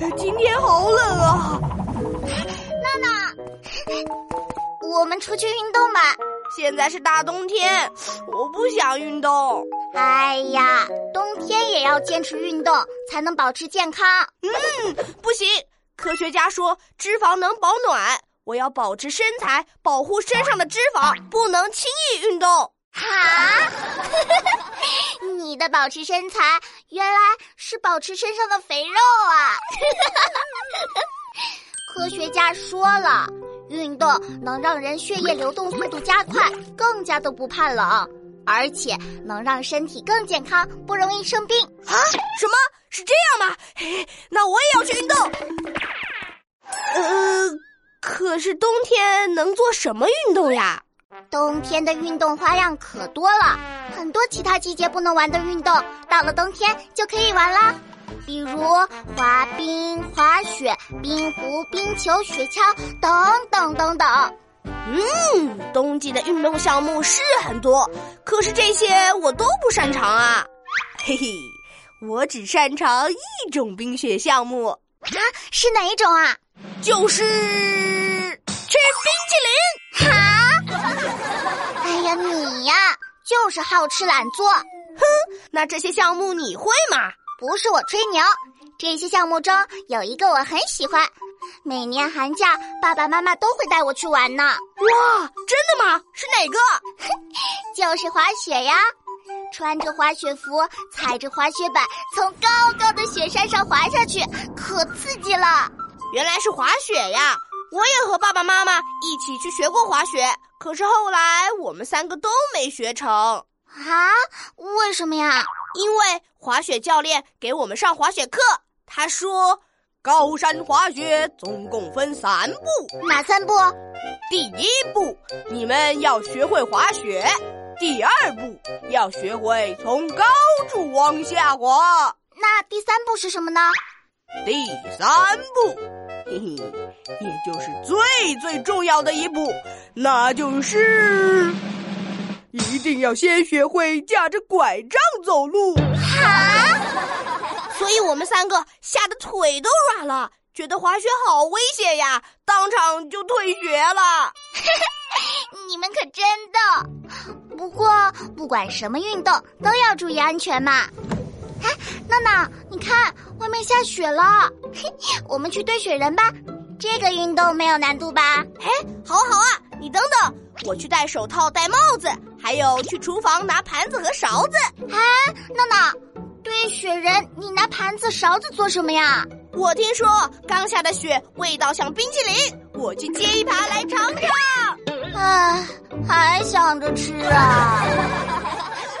呃，今天好冷啊！娜娜，我们出去运动吧。现在是大冬天，我不想运动。哎呀，冬天也要坚持运动，才能保持健康。嗯，不行，科学家说脂肪能保暖，我要保持身材，保护身上的脂肪，不能轻易运动。哈，你的保持身材原来是保持身上的肥肉啊！科学家说了，运动能让人血液流动速度加快，更加的不怕冷，而且能让身体更健康，不容易生病。啊？什么是这样吗？嘿，那我也要去运动。呃，可是冬天能做什么运动呀？冬天的运动花样可多了，很多其他季节不能玩的运动，到了冬天就可以玩啦。比如滑冰、滑雪、冰壶、冰球、雪橇等等等等。嗯，冬季的运动项目是很多，可是这些我都不擅长啊。嘿嘿，我只擅长一种冰雪项目啊，是哪一种啊？就是吃冰淇淋。呀，就是好吃懒做。哼，那这些项目你会吗？不是我吹牛，这些项目中有一个我很喜欢，每年寒假爸爸妈妈都会带我去玩呢。哇，真的吗？是哪个？就是滑雪呀！穿着滑雪服，踩着滑雪板，从高高的雪山上滑下去，可刺激了。原来是滑雪呀！我也和爸爸妈妈一起去学过滑雪，可是后来我们三个都没学成啊？为什么呀？因为滑雪教练给我们上滑雪课，他说高山滑雪总共分三步，哪三步？第一步你们要学会滑雪，第二步要学会从高处往下滑，那第三步是什么呢？第三步，嘿嘿。也就是最最重要的一步，那就是一定要先学会架着拐杖走路。哈！所以我们三个吓得腿都软了，觉得滑雪好危险呀，当场就退学了。你们可真逗！不过不管什么运动都要注意安全嘛。哎，闹闹，你看外面下雪了，我们去堆雪人吧。这个运动没有难度吧？哎，好好啊！你等等，我去戴手套、戴帽子，还有去厨房拿盘子和勺子。哎，娜娜，堆雪人，你拿盘子、勺子做什么呀？我听说刚下的雪味道像冰淇淋，我去接一盘来尝尝。唉，还想着吃啊。